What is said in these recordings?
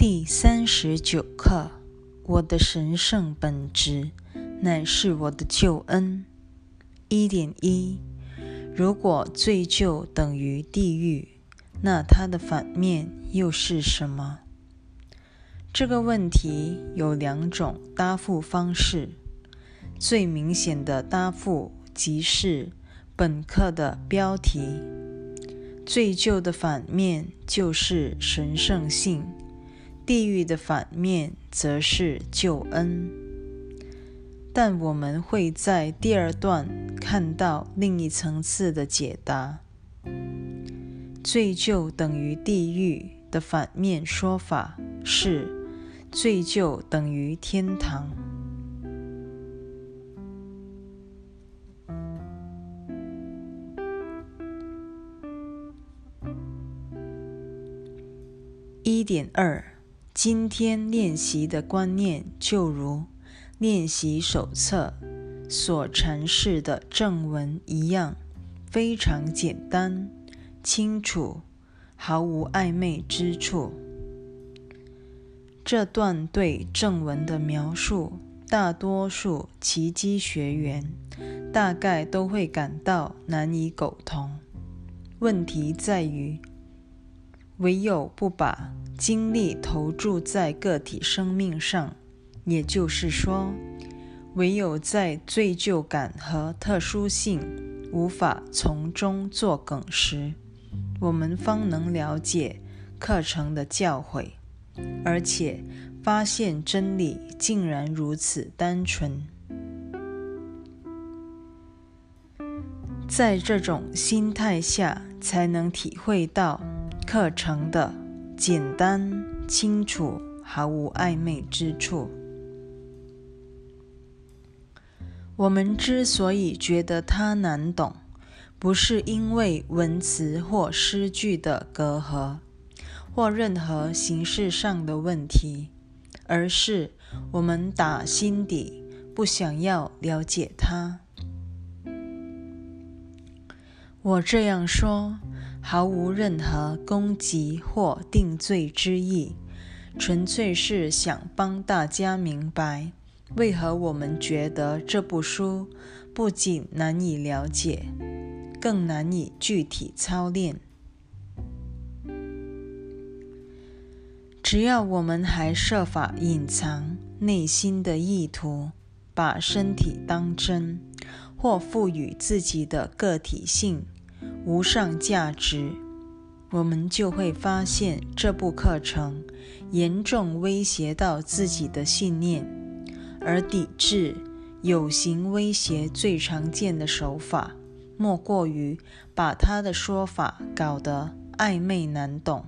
第三十九课：我的神圣本质乃是我的救恩。一点一：如果罪疚等于地狱，那它的反面又是什么？这个问题有两种答复方式。最明显的答复即是本课的标题：罪疚的反面就是神圣性。地狱的反面则是救恩，但我们会在第二段看到另一层次的解答。罪疚等于地狱的反面说法是罪疚等于天堂。一点二。今天练习的观念就如练习手册所阐释的正文一样，非常简单、清楚，毫无暧昧之处。这段对正文的描述，大多数奇迹学员大概都会感到难以苟同。问题在于，唯有不把。精力投注在个体生命上，也就是说，唯有在罪疚感和特殊性无法从中作梗时，我们方能了解课程的教诲，而且发现真理竟然如此单纯。在这种心态下，才能体会到课程的。简单、清楚，毫无暧昧之处。我们之所以觉得它难懂，不是因为文词或诗句的隔阂，或任何形式上的问题，而是我们打心底不想要了解它。我这样说。毫无任何攻击或定罪之意，纯粹是想帮大家明白，为何我们觉得这部书不仅难以了解，更难以具体操练。只要我们还设法隐藏内心的意图，把身体当真，或赋予自己的个体性。无上价值，我们就会发现这部课程严重威胁到自己的信念，而抵制有形威胁最常见的手法，莫过于把他的说法搞得暧昧难懂。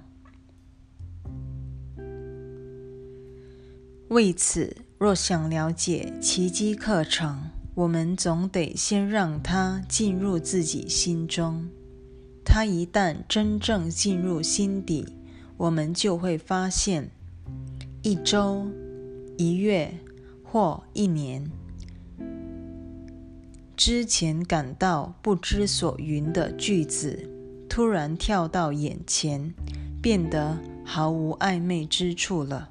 为此，若想了解奇迹课程，我们总得先让它进入自己心中。它一旦真正进入心底，我们就会发现，一周、一月或一年之前感到不知所云的句子，突然跳到眼前，变得毫无暧昧之处了。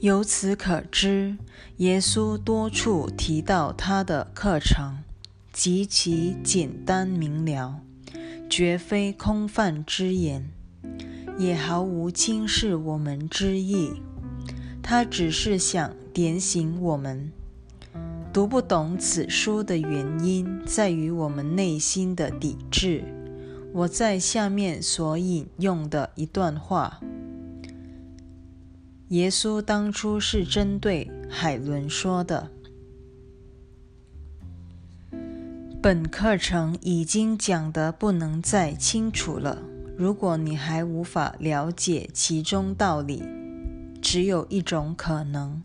由此可知，耶稣多处提到他的课程。极其简单明了，绝非空泛之言，也毫无轻视我们之意。他只是想点醒我们，读不懂此书的原因在于我们内心的抵制。我在下面所引用的一段话：耶稣当初是针对海伦说的。本课程已经讲得不能再清楚了。如果你还无法了解其中道理，只有一种可能：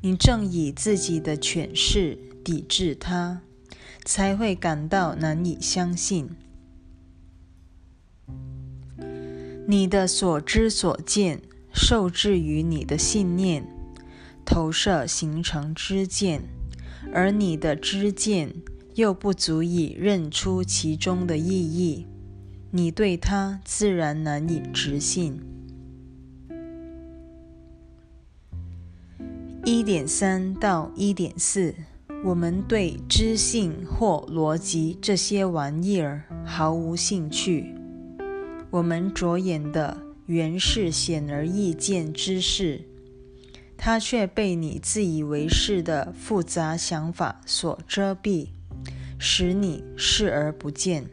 你正以自己的诠释抵制它，才会感到难以相信。你的所知所见受制于你的信念投射形成知见，而你的知见。又不足以认出其中的意义，你对它自然难以置信。一点三到一点四，我们对知性或逻辑这些玩意儿毫无兴趣。我们着眼的原是显而易见之事。它却被你自以为是的复杂想法所遮蔽，使你视而不见。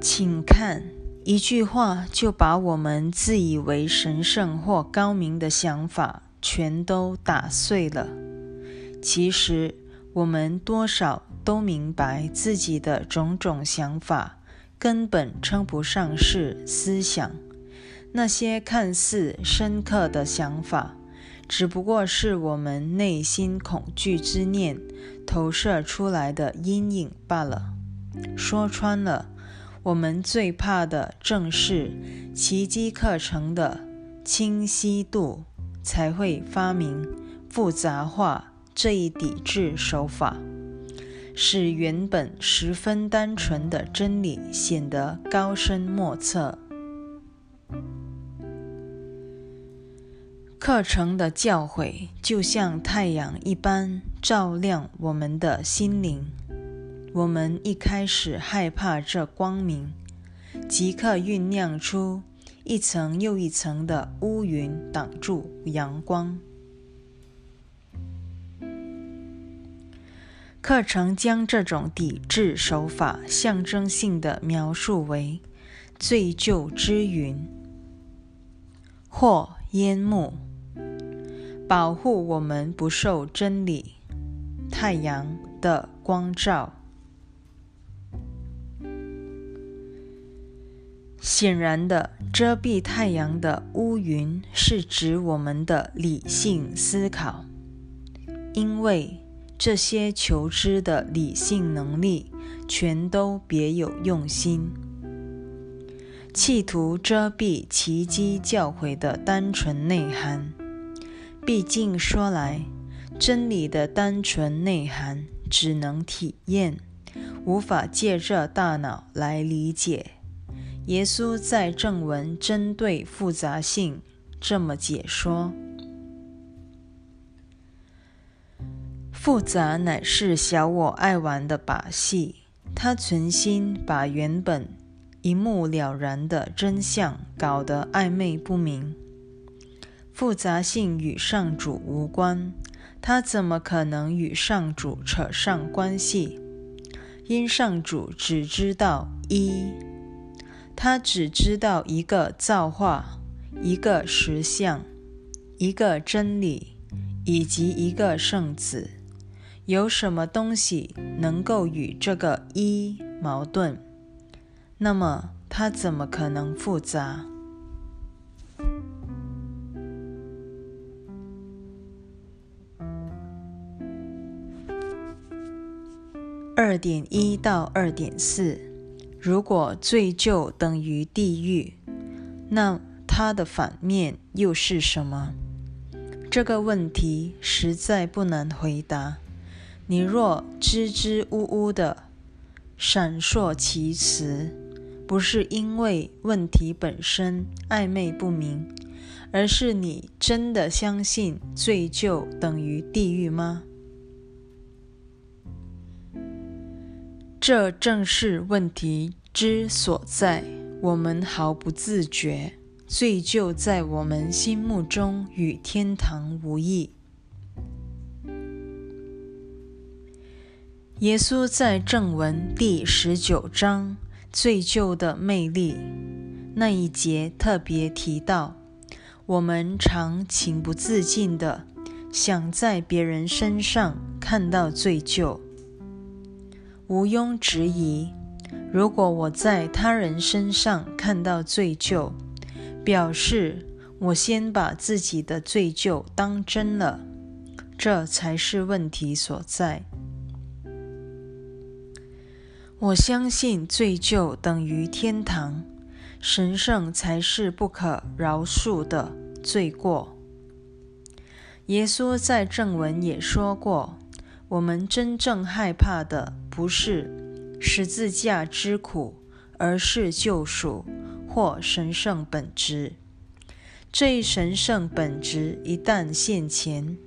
请看，一句话就把我们自以为神圣或高明的想法全都打碎了。其实，我们多少都明白自己的种种想法。根本称不上是思想，那些看似深刻的想法，只不过是我们内心恐惧之念投射出来的阴影罢了。说穿了，我们最怕的正是奇迹课程的清晰度，才会发明复杂化这一抵制手法。使原本十分单纯的真理显得高深莫测。课程的教诲就像太阳一般照亮我们的心灵。我们一开始害怕这光明，即刻酝酿出一层又一层的乌云挡住阳光。课程将这种抵制手法象征性的描述为“醉酒之云”或烟幕，保护我们不受真理太阳的光照。显然的，遮蔽太阳的乌云是指我们的理性思考，因为。这些求知的理性能力，全都别有用心，企图遮蔽奇迹教诲的单纯内涵。毕竟说来，真理的单纯内涵只能体验，无法借着大脑来理解。耶稣在正文针对复杂性这么解说。复杂乃是小我爱玩的把戏，他存心把原本一目了然的真相搞得暧昧不明。复杂性与上主无关，他怎么可能与上主扯上关系？因上主只知道一，他只知道一个造化，一个实相，一个真理，以及一个圣子。有什么东西能够与这个一矛盾？那么它怎么可能复杂？二点一到二点四，如果罪疚等于地狱，那它的反面又是什么？这个问题实在不难回答。你若支支吾吾的闪烁其词，不是因为问题本身暧昧不明，而是你真的相信罪疚等于地狱吗？这正是问题之所在。我们毫不自觉，罪疚在我们心目中与天堂无异。耶稣在正文第十九章“罪疚的魅力”那一节特别提到，我们常情不自禁地想在别人身上看到罪疚。毋庸置疑，如果我在他人身上看到罪疚，表示我先把自己的罪疚当真了，这才是问题所在。我相信罪疚等于天堂，神圣才是不可饶恕的罪过。耶稣在正文也说过：“我们真正害怕的不是十字架之苦，而是救赎或神圣本质。这一神圣本质一旦现前，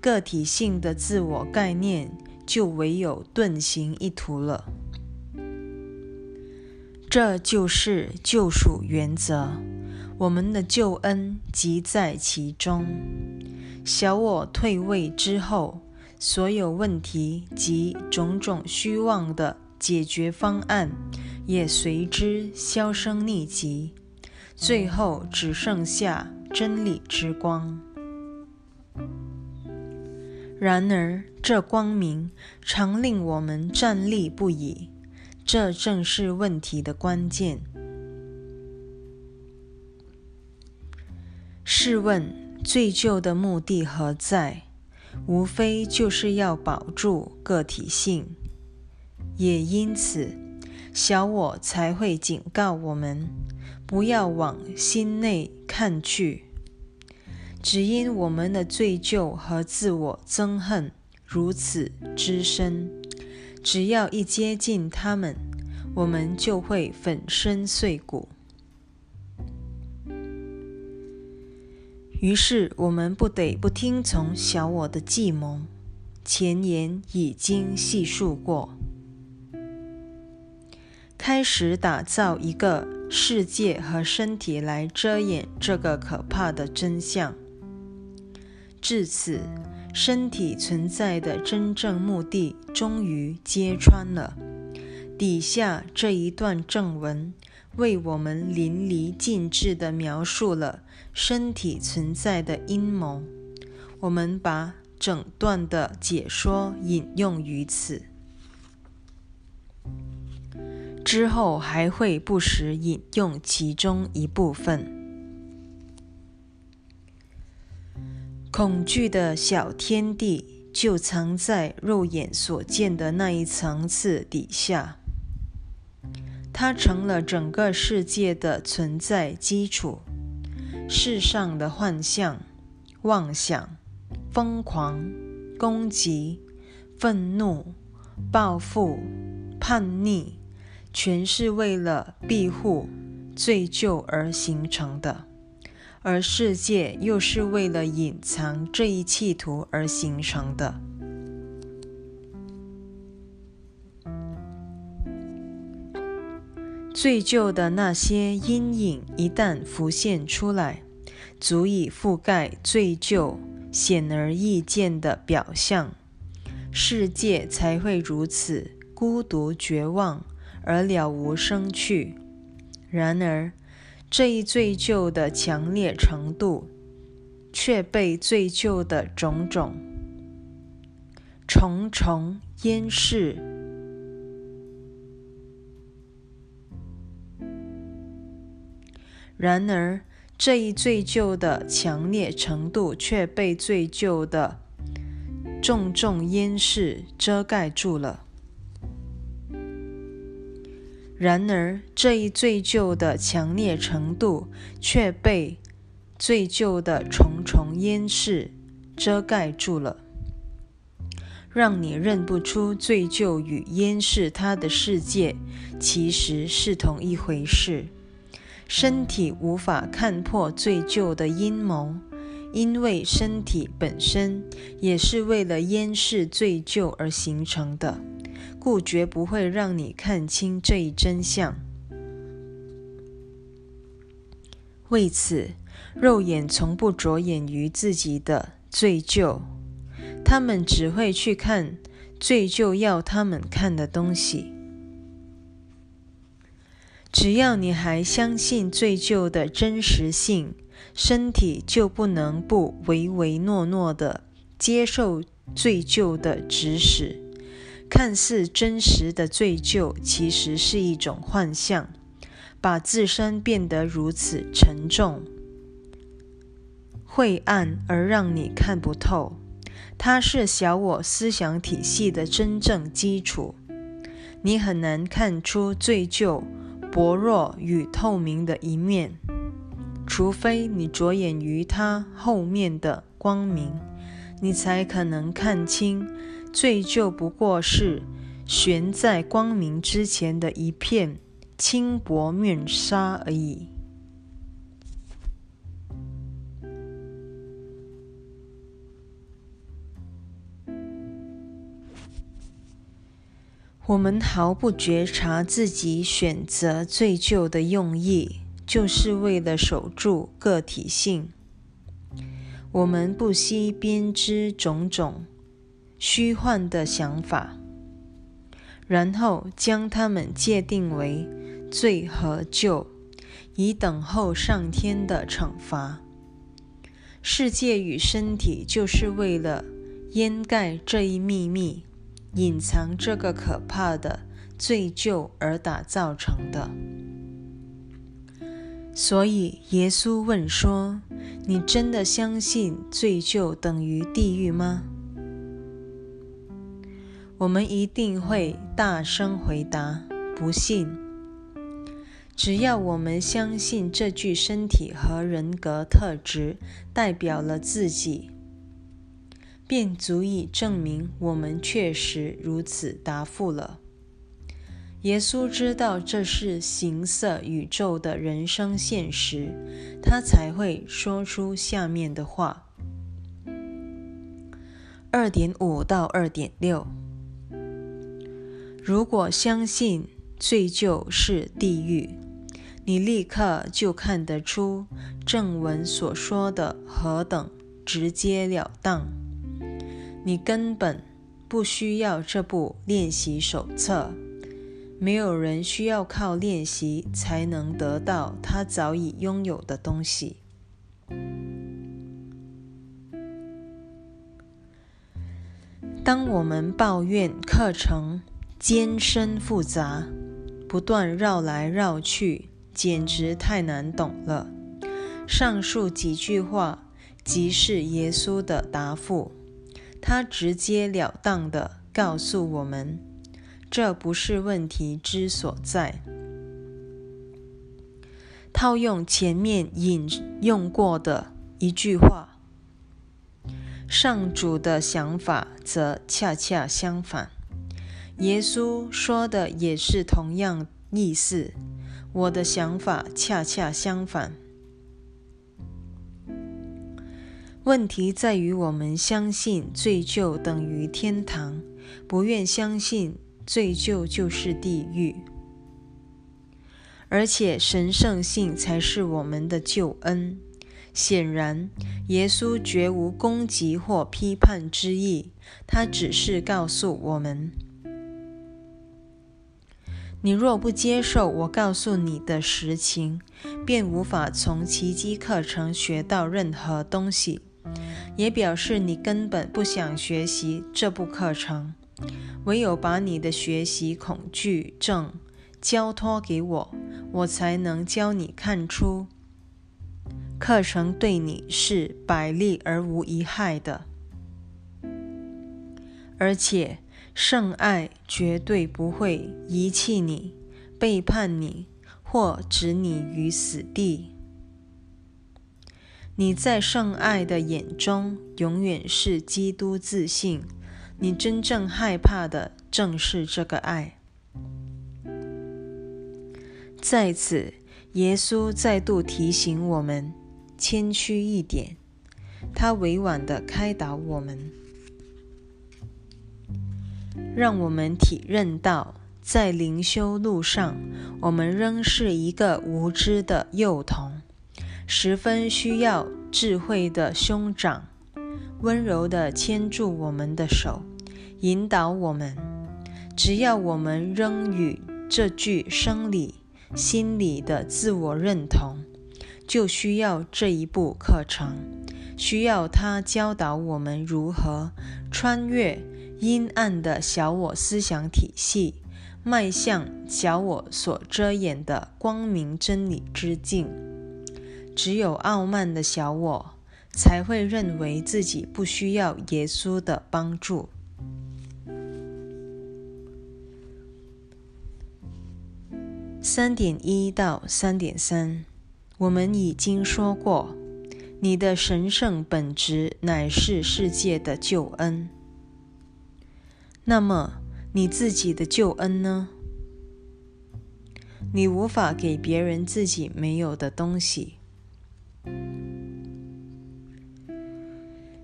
个体性的自我概念就唯有遁形一途了。这就是救赎原则，我们的救恩即在其中。小我退位之后，所有问题及种种虚妄的解决方案也随之销声匿迹，最后只剩下真理之光。然而，这光明常令我们站立不已。这正是问题的关键。试问，罪疚的目的何在？无非就是要保住个体性。也因此，小我才会警告我们，不要往心内看去。只因我们的罪疚和自我憎恨如此之深。只要一接近他们，我们就会粉身碎骨。于是，我们不得不听从小我的计谋。前言已经细述过，开始打造一个世界和身体来遮掩这个可怕的真相。至此。身体存在的真正目的终于揭穿了。底下这一段正文为我们淋漓尽致地描述了身体存在的阴谋。我们把整段的解说引用于此，之后还会不时引用其中一部分。恐惧的小天地就藏在肉眼所见的那一层次底下，它成了整个世界的存在基础。世上的幻象、妄想、疯狂、攻击、愤怒、报复、叛逆，全是为了庇护罪疚而形成的。而世界又是为了隐藏这一企图而形成的。罪疚的那些阴影一旦浮现出来，足以覆盖罪疚显而易见的表象，世界才会如此孤独绝望而了无生趣。然而，这一罪疚的强烈程度，却被罪疚的种种重重淹饰。然而，这一罪疚的强烈程度却被罪疚的重重淹饰遮盖住了。然而，这一罪疚的强烈程度却被罪疚的重重掩饰遮盖住了，让你认不出罪疚与掩饰它的世界其实是同一回事。身体无法看破罪疚的阴谋，因为身体本身也是为了掩饰罪疚而形成的。故绝不会让你看清这一真相。为此，肉眼从不着眼于自己的罪疚，他们只会去看罪疚要他们看的东西。只要你还相信罪疚的真实性，身体就不能不唯唯诺诺的接受罪疚的指使。看似真实的罪疚，其实是一种幻象，把自身变得如此沉重、晦暗，而让你看不透。它是小我思想体系的真正基础。你很难看出罪疚薄弱与透明的一面，除非你着眼于它后面的光明，你才可能看清。最就不过是悬在光明之前的一片轻薄面纱而已。我们毫不觉察自己选择罪旧的用意，就是为了守住个体性。我们不惜编织种种虚幻的想法，然后将它们界定为罪和旧，以等候上天的惩罚。世界与身体就是为了掩盖这一秘密。隐藏这个可怕的罪疚而打造成的。所以耶稣问说：“你真的相信罪疚等于地狱吗？”我们一定会大声回答：“不信。”只要我们相信这具身体和人格特质代表了自己。便足以证明我们确实如此答复了。耶稣知道这是形色宇宙的人生现实，他才会说出下面的话：二点五到二点六。如果相信罪就是地狱，你立刻就看得出正文所说的何等直截了当。你根本不需要这部练习手册。没有人需要靠练习才能得到他早已拥有的东西。当我们抱怨课程艰深复杂，不断绕来绕去，简直太难懂了。上述几句话即是耶稣的答复。他直截了当地告诉我们，这不是问题之所在。套用前面引用过的一句话，上主的想法则恰恰相反。耶稣说的也是同样意思，我的想法恰恰相反。问题在于，我们相信罪疚等于天堂，不愿相信罪疚就是地狱。而且神圣性才是我们的救恩。显然，耶稣绝无攻击或批判之意，他只是告诉我们：你若不接受我告诉你的实情，便无法从奇迹课程学到任何东西。也表示你根本不想学习这部课程，唯有把你的学习恐惧症交托给我，我才能教你看出。课程对你是百利而无一害的，而且圣爱绝对不会遗弃你、背叛你或置你于死地。你在圣爱的眼中永远是基督自信，你真正害怕的正是这个爱。在此，耶稣再度提醒我们谦虚一点，他委婉地开导我们，让我们体认到，在灵修路上，我们仍是一个无知的幼童。十分需要智慧的兄长，温柔地牵住我们的手，引导我们。只要我们仍与这具生理、心理的自我认同，就需要这一部课程，需要他教导我们如何穿越阴暗的小我思想体系，迈向小我所遮掩的光明真理之境。只有傲慢的小我才会认为自己不需要耶稣的帮助。三点一到三点三，我们已经说过，你的神圣本质乃是世界的救恩。那么你自己的救恩呢？你无法给别人自己没有的东西。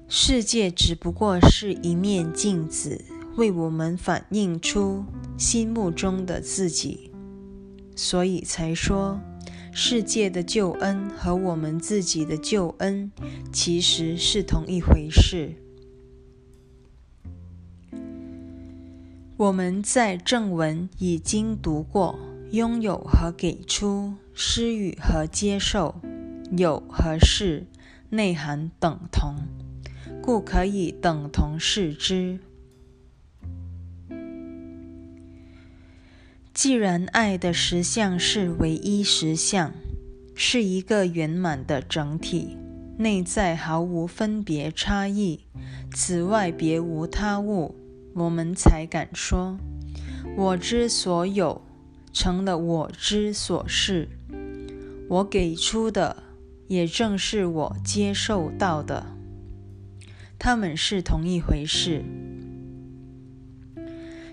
世界只不过是一面镜子，为我们反映出心目中的自己，所以才说，世界的救恩和我们自己的救恩其实是同一回事。我们在正文已经读过，拥有和给出，施予和接受，有和是内涵等同，故可以等同视之。既然爱的实相是唯一实相，是一个圆满的整体，内在毫无分别差异，此外别无他物。我们才敢说，我之所有成了我之所是，我给出的也正是我接受到的，他们是同一回事。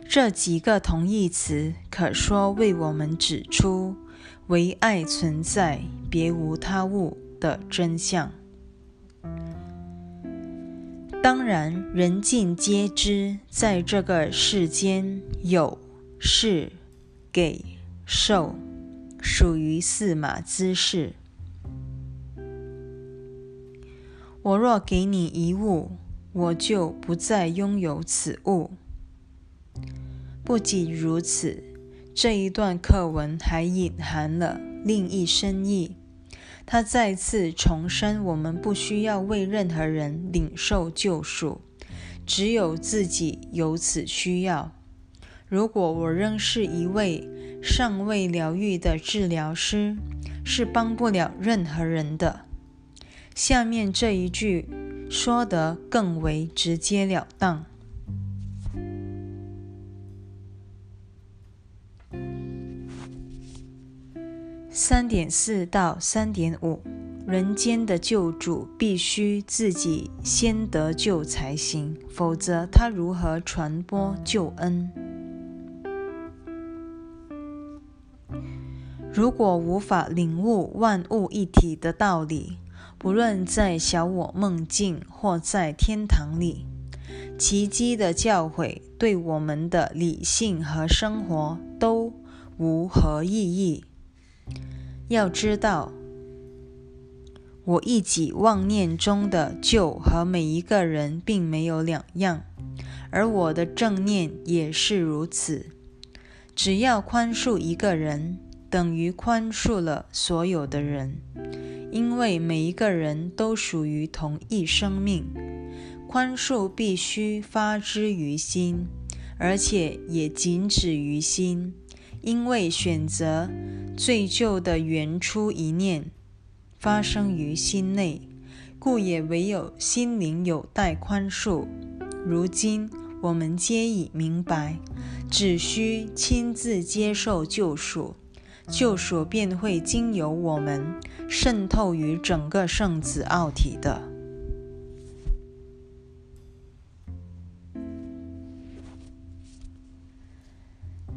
这几个同义词可说为我们指出唯爱存在，别无他物的真相。当然，人尽皆知，在这个世间，有、是、给、受，属于四马姿事。我若给你一物，我就不再拥有此物。不仅如此，这一段课文还隐含了另一深意。他再次重申，我们不需要为任何人领受救赎，只有自己有此需要。如果我仍是一位尚未疗愈的治疗师，是帮不了任何人的。下面这一句说得更为直截了当。三点四到三点五，人间的救主必须自己先得救才行，否则他如何传播救恩？如果无法领悟万物一体的道理，不论在小我梦境或在天堂里，奇迹的教诲对我们的理性和生活都无何意义。要知道，我一己妄念中的救和每一个人并没有两样，而我的正念也是如此。只要宽恕一个人，等于宽恕了所有的人，因为每一个人都属于同一生命。宽恕必须发之于心，而且也仅止于心。因为选择罪疚的原初一念发生于心内，故也唯有心灵有待宽恕。如今我们皆已明白，只需亲自接受救赎，救赎便会经由我们渗透于整个圣子奥体的。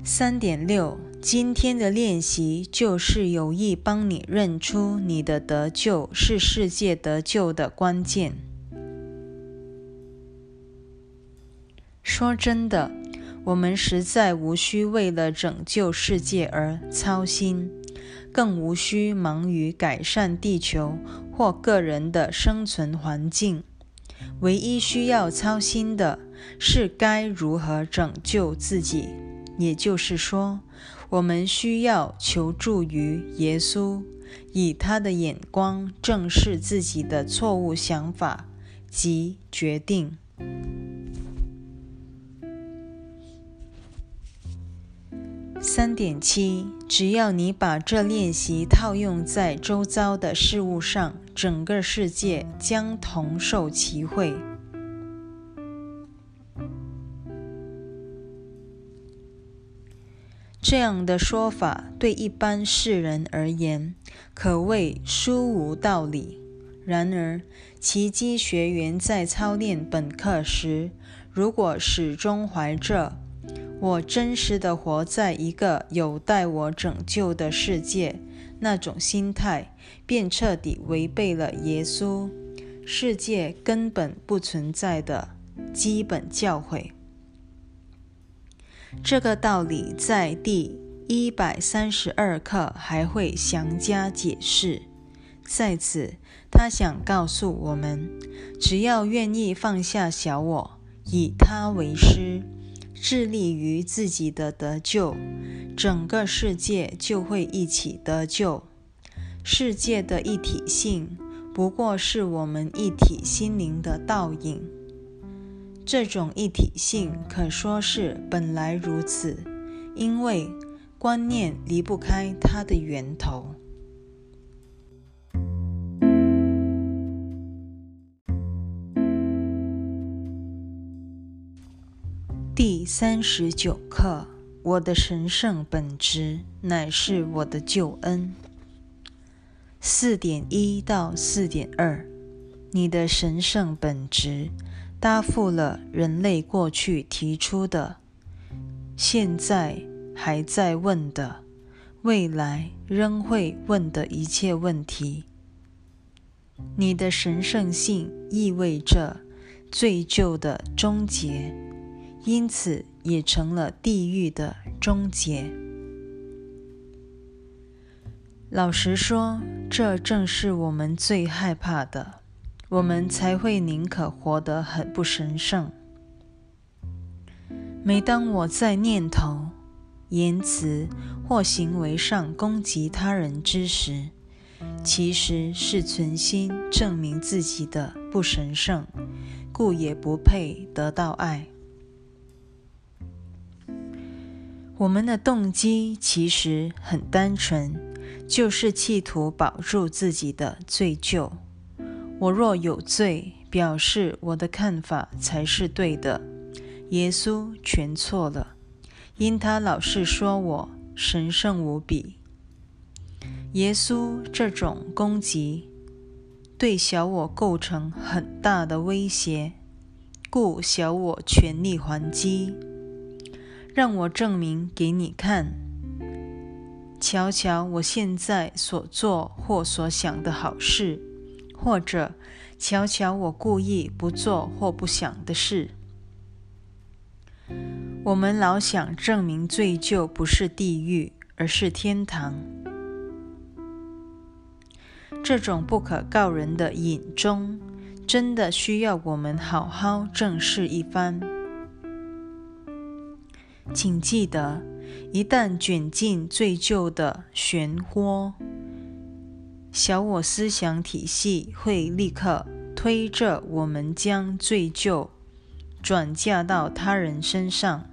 三点六，今天的练习就是有意帮你认出你的得救是世界得救的关键。说真的，我们实在无需为了拯救世界而操心，更无需忙于改善地球或个人的生存环境。唯一需要操心的是该如何拯救自己。也就是说，我们需要求助于耶稣，以他的眼光正视自己的错误想法及决定。三点七，只要你把这练习套用在周遭的事物上，整个世界将同受其惠。这样的说法对一般世人而言可谓殊无道理。然而，奇迹学员在操练本课时，如果始终怀着我真实的活在一个有待我拯救的世界那种心态，便彻底违背了耶稣世界根本不存在的基本教诲。这个道理在第一百三十二课还会详加解释。在此，他想告诉我们：只要愿意放下小我。以他为师，致力于自己的得救，整个世界就会一起得救。世界的一体性不过是我们一体心灵的倒影。这种一体性可说是本来如此，因为观念离不开它的源头。三十九课：我的神圣本质乃是我的救恩。四点一到四点二，你的神圣本质答复了人类过去提出的、现在还在问的、未来仍会问的一切问题。你的神圣性意味着罪疚的终结。因此，也成了地狱的终结。老实说，这正是我们最害怕的，我们才会宁可活得很不神圣。每当我在念头、言辞或行为上攻击他人之时，其实是存心证明自己的不神圣，故也不配得到爱。我们的动机其实很单纯，就是企图保住自己的罪疚。我若有罪，表示我的看法才是对的，耶稣全错了，因他老是说我神圣无比。耶稣这种攻击对小我构成很大的威胁，故小我全力还击。让我证明给你看，瞧瞧我现在所做或所想的好事，或者瞧瞧我故意不做或不想的事。我们老想证明罪疚不是地狱，而是天堂。这种不可告人的隐衷，真的需要我们好好正视一番。请记得，一旦卷进罪疚的漩涡，小我思想体系会立刻推着我们将罪疚转嫁到他人身上。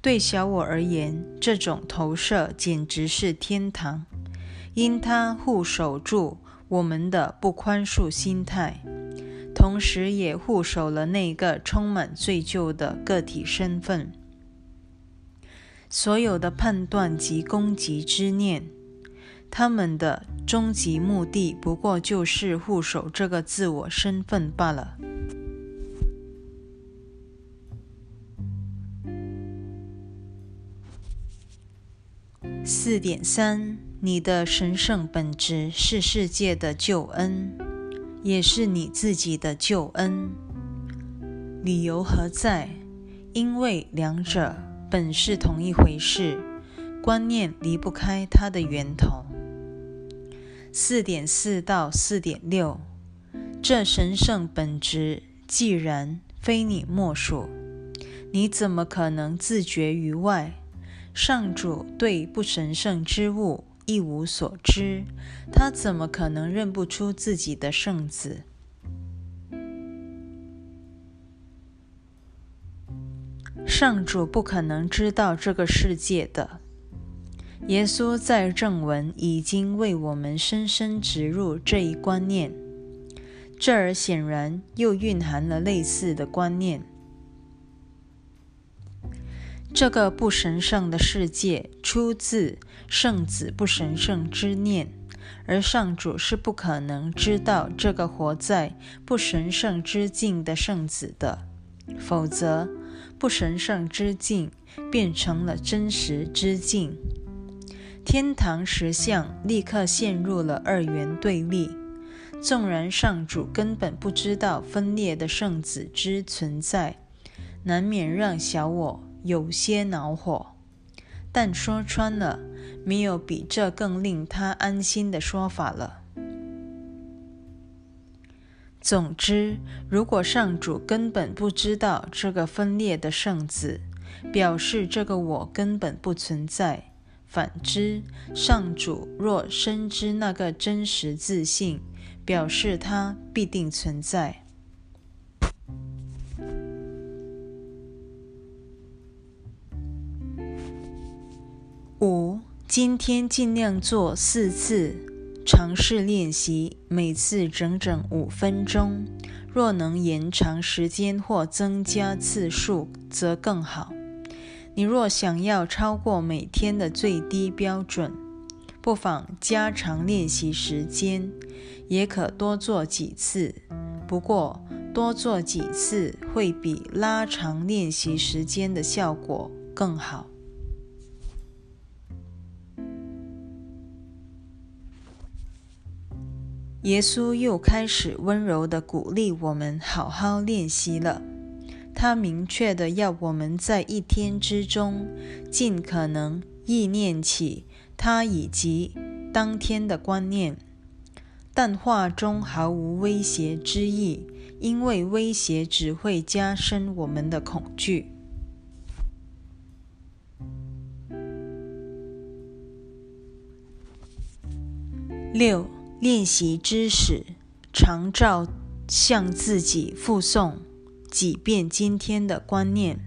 对小我而言，这种投射简直是天堂，因它护守住我们的不宽恕心态。同时也护守了那个充满罪疚的个体身份。所有的判断及攻击之念，他们的终极目的不过就是护守这个自我身份罢了。四点三，你的神圣本质是世界的救恩。也是你自己的救恩，理由何在？因为两者本是同一回事，观念离不开它的源头。四点四到四点六，这神圣本质既然非你莫属，你怎么可能自绝于外？上主对不神圣之物。一无所知，他怎么可能认不出自己的圣子？上主不可能知道这个世界的。耶稣在正文已经为我们深深植入这一观念，这儿显然又蕴含了类似的观念。这个不神圣的世界出自圣子不神圣之念，而上主是不可能知道这个活在不神圣之境的圣子的，否则不神圣之境变成了真实之境，天堂实相立刻陷入了二元对立。纵然上主根本不知道分裂的圣子之存在，难免让小我有些恼火。但说穿了，没有比这更令他安心的说法了。总之，如果上主根本不知道这个分裂的圣子，表示这个我根本不存在；反之，上主若深知那个真实自信，表示它必定存在。五，今天尽量做四次尝试练习，每次整整五分钟。若能延长时间或增加次数，则更好。你若想要超过每天的最低标准，不妨加长练习时间，也可多做几次。不过，多做几次会比拉长练习时间的效果更好。耶稣又开始温柔地鼓励我们好好练习了。他明确地要我们在一天之中尽可能意念起他以及当天的观念，但话中毫无威胁之意，因为威胁只会加深我们的恐惧。六。练习知识，常照向自己复诵几遍今天的观念。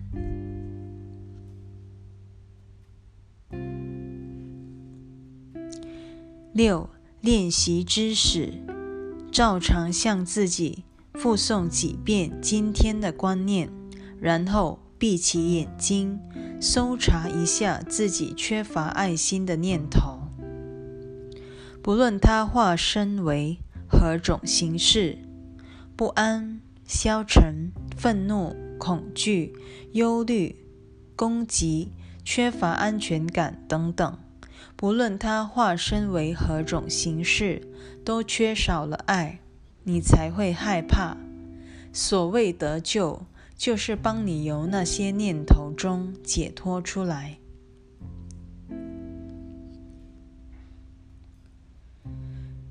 六，练习知识，照常向自己复诵几遍今天的观念，然后闭起眼睛，搜查一下自己缺乏爱心的念头。不论它化身为何种形式，不安、消沉、愤怒、恐惧、忧虑、攻击、缺乏安全感等等，不论它化身为何种形式，都缺少了爱，你才会害怕。所谓得救，就是帮你由那些念头中解脱出来。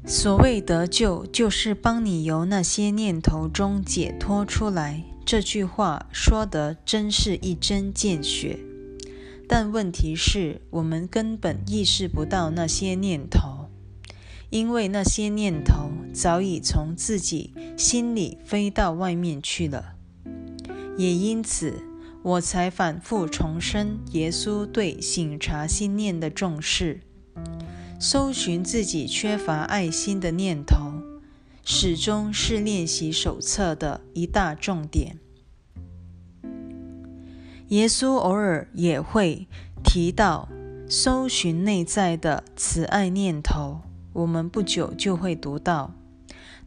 所谓得救，就是帮你由那些念头中解脱出来。这句话说得真是一针见血。但问题是我们根本意识不到那些念头，因为那些念头早已从自己心里飞到外面去了。也因此，我才反复重申耶稣对醒察心念的重视。搜寻自己缺乏爱心的念头，始终是练习手册的一大重点。耶稣偶尔也会提到搜寻内在的慈爱念头，我们不久就会读到。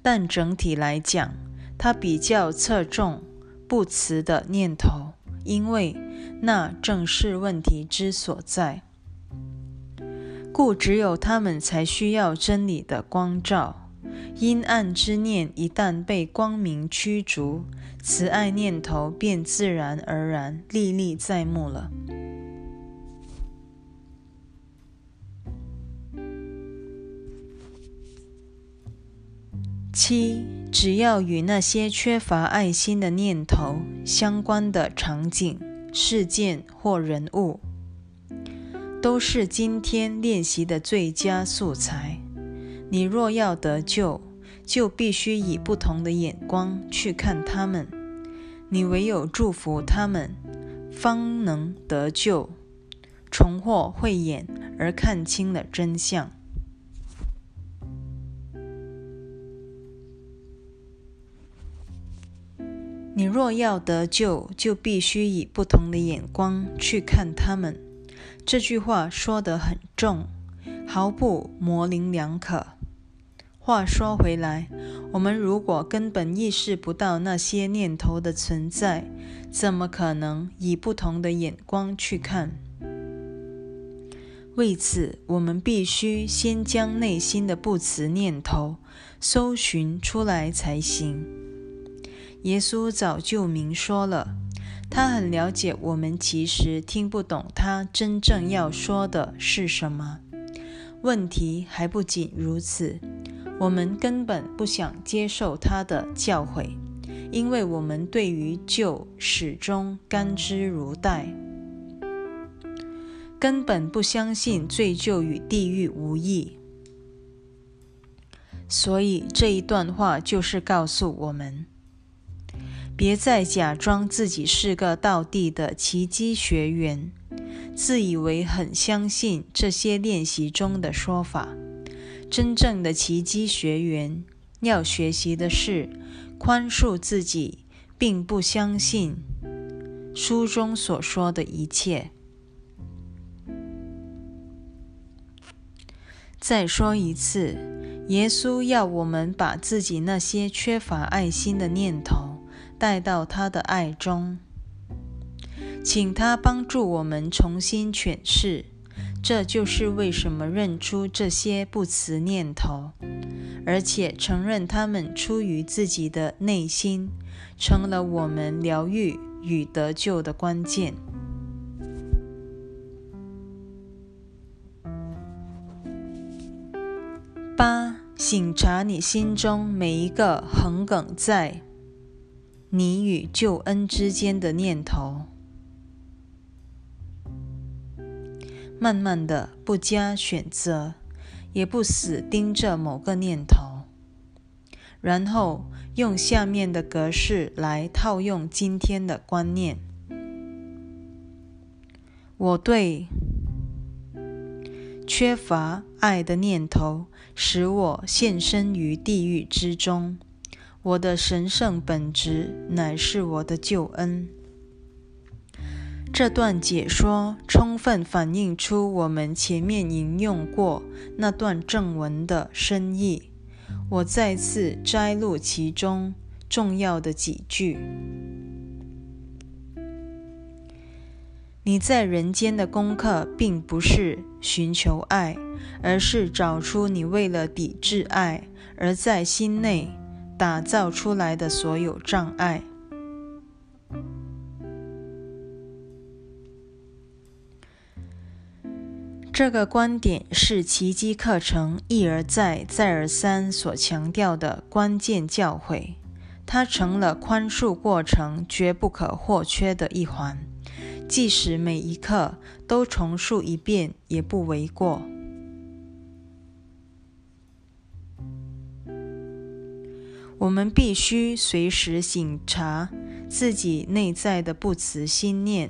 但整体来讲，他比较侧重不慈的念头，因为那正是问题之所在。故只有他们才需要真理的光照。阴暗之念一旦被光明驱逐，慈爱念头便自然而然历历在目了。七，只要与那些缺乏爱心的念头相关的场景、事件或人物。都是今天练习的最佳素材。你若要得救，就必须以不同的眼光去看他们。你唯有祝福他们，方能得救，重获慧眼，而看清了真相。你若要得救，就必须以不同的眼光去看他们。这句话说得很重，毫不模棱两可。话说回来，我们如果根本意识不到那些念头的存在，怎么可能以不同的眼光去看？为此，我们必须先将内心的不辞念头搜寻出来才行。耶稣早就明说了，他很了解我们其实听不懂他真正要说的是什么。问题还不仅如此。我们根本不想接受他的教诲，因为我们对于旧始终甘之如饴，根本不相信罪疚与地狱无异。所以这一段话就是告诉我们：别再假装自己是个道地的奇迹学员，自以为很相信这些练习中的说法。真正的奇迹学员要学习的是宽恕自己，并不相信书中所说的一切。再说一次，耶稣要我们把自己那些缺乏爱心的念头带到他的爱中，请他帮助我们重新诠释。这就是为什么认出这些不辞念头，而且承认他们出于自己的内心，成了我们疗愈与得救的关键。八，醒察你心中每一个横梗在你与救恩之间的念头。慢慢的，不加选择，也不死盯着某个念头，然后用下面的格式来套用今天的观念：我对缺乏爱的念头，使我现身于地狱之中。我的神圣本质乃是我的救恩。这段解说充分反映出我们前面引用过那段正文的深意。我再次摘录其中重要的几句：你在人间的功课，并不是寻求爱，而是找出你为了抵制爱而在心内打造出来的所有障碍。这个观点是奇迹课程一而再、再而三所强调的关键教诲，它成了宽恕过程绝不可或缺的一环，即使每一刻都重述一遍也不为过。我们必须随时醒察自己内在的不辞心念。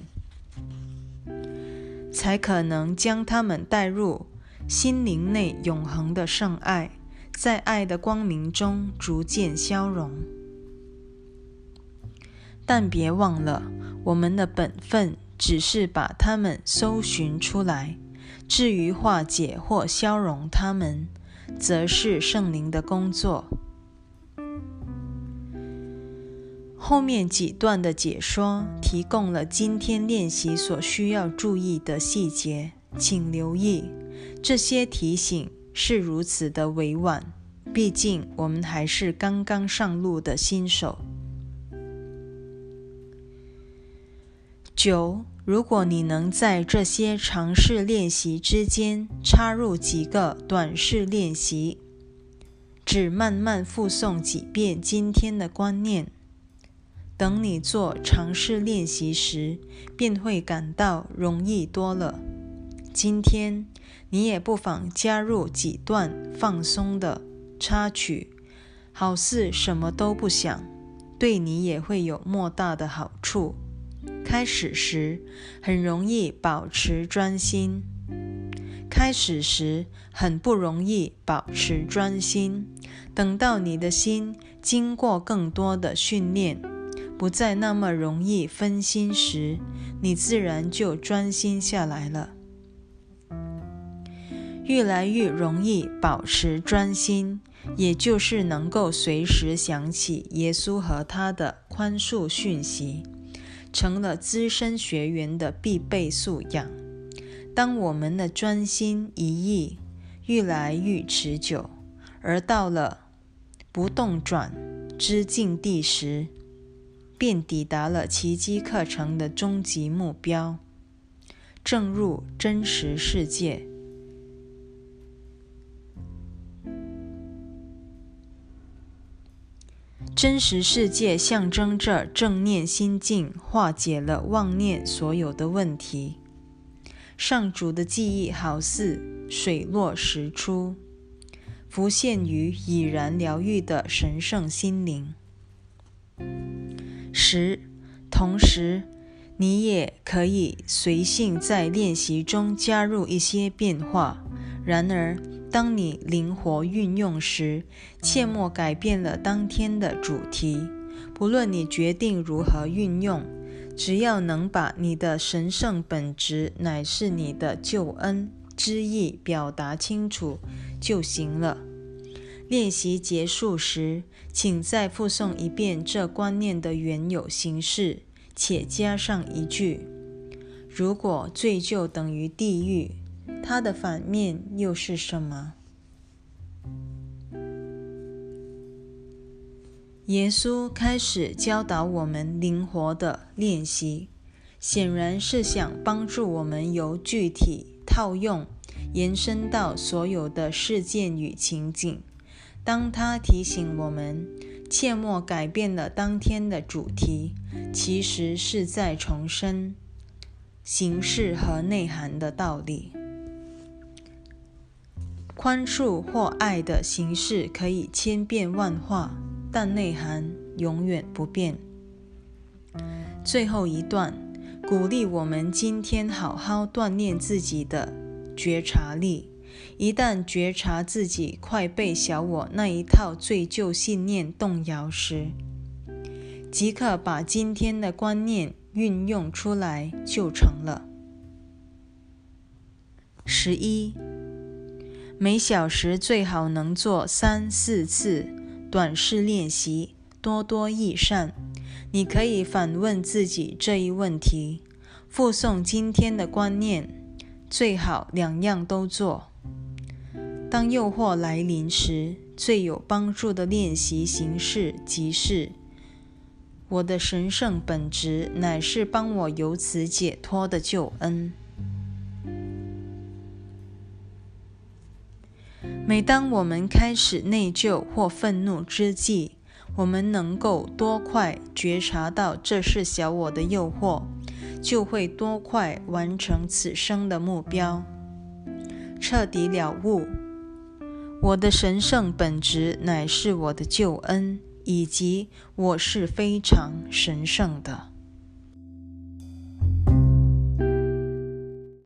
才可能将他们带入心灵内永恒的圣爱，在爱的光明中逐渐消融。但别忘了，我们的本分只是把它们搜寻出来，至于化解或消融它们，则是圣灵的工作。后面几段的解说提供了今天练习所需要注意的细节，请留意。这些提醒是如此的委婉，毕竟我们还是刚刚上路的新手。九，如果你能在这些尝试练习之间插入几个短式练习，只慢慢复诵几遍今天的观念。等你做尝试练习时，便会感到容易多了。今天你也不妨加入几段放松的插曲，好似什么都不想，对你也会有莫大的好处。开始时很容易保持专心，开始时很不容易保持专心。等到你的心经过更多的训练，不再那么容易分心时，你自然就专心下来了。越来越容易保持专心，也就是能够随时想起耶稣和他的宽恕讯息，成了资深学员的必备素养。当我们的专心一意越来越持久，而到了不动转之境地时，便抵达了奇迹课程的终极目标。正入真实世界，真实世界象征着正念心境，化解了妄念所有的问题。上主的记忆好似水落石出，浮现于已然疗愈的神圣心灵。十，同时。你也可以随性在练习中加入一些变化。然而，当你灵活运用时，切莫改变了当天的主题。不论你决定如何运用，只要能把你的神圣本质乃是你的救恩之意表达清楚就行了。练习结束时，请再复诵一遍这观念的原有形式。且加上一句：“如果罪就等于地狱，它的反面又是什么？”耶稣开始教导我们灵活的练习，显然是想帮助我们由具体套用延伸到所有的事件与情景。当他提醒我们。切莫改变了当天的主题，其实是在重申形式和内涵的道理。宽恕或爱的形式可以千变万化，但内涵永远不变。最后一段鼓励我们今天好好锻炼自己的觉察力。一旦觉察自己快被小我那一套罪疚信念动摇时，即刻把今天的观念运用出来就成了。十一，每小时最好能做三四次短式练习，多多益善。你可以反问自己这一问题，附送今天的观念，最好两样都做。当诱惑来临时，最有帮助的练习形式即是：我的神圣本质乃是帮我由此解脱的救恩。每当我们开始内疚或愤怒之际，我们能够多快觉察到这是小我的诱惑，就会多快完成此生的目标，彻底了悟。我的神圣本质乃是我的救恩，以及我是非常神圣的。